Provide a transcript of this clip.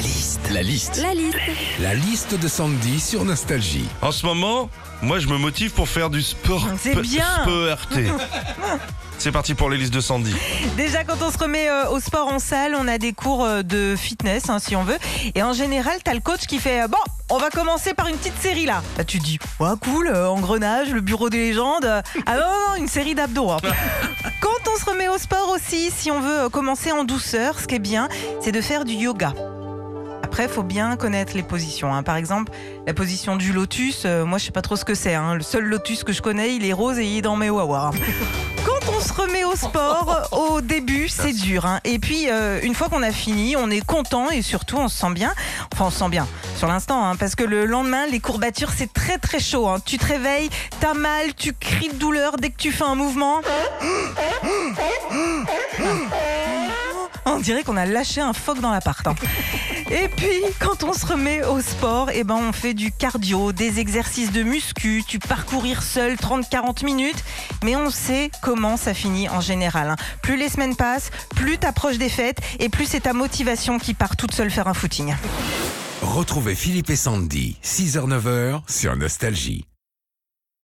La liste. La liste. La liste. La liste de Sandy sur Nostalgie. En ce moment, moi je me motive pour faire du sport. C'est bien. SPERT. C'est parti pour les listes de Sandy. Déjà, quand on se remet euh, au sport en salle, on a des cours euh, de fitness, hein, si on veut. Et en général, t'as le coach qui fait euh, Bon, on va commencer par une petite série là. Bah, tu te dis Ouais, cool, euh, engrenage, le bureau des légendes. euh, Ah non, non, une série d'abdos. hein. Quand on se remet au sport aussi, si on veut euh, commencer en douceur, ce qui est bien, c'est de faire du yoga. Après, il faut bien connaître les positions. hein. Par exemple, la position du lotus, euh, moi je sais pas trop ce que c'est. hein. Le seul lotus que je connais, il est rose et il est dans mes wawas. Quand on se remet au sport, au début, c'est dur. hein. Et puis, euh, une fois qu'on a fini, on est content et surtout, on se sent bien. Enfin, on se sent bien sur l'instant, hein, parce que le lendemain, les courbatures, c'est très très chaud. hein. Tu te réveilles, t'as mal, tu cries de douleur dès que tu fais un mouvement. On dirait qu'on a lâché un phoque dans l'appart. hein. Et puis, quand on se remet au sport, eh ben, on fait du cardio, des exercices de muscu, tu parcourir seul 30-40 minutes, mais on sait comment ça finit en général. hein. Plus les semaines passent, plus t'approches des fêtes et plus c'est ta motivation qui part toute seule faire un footing. Retrouvez Philippe et Sandy, 6h-9h sur Nostalgie.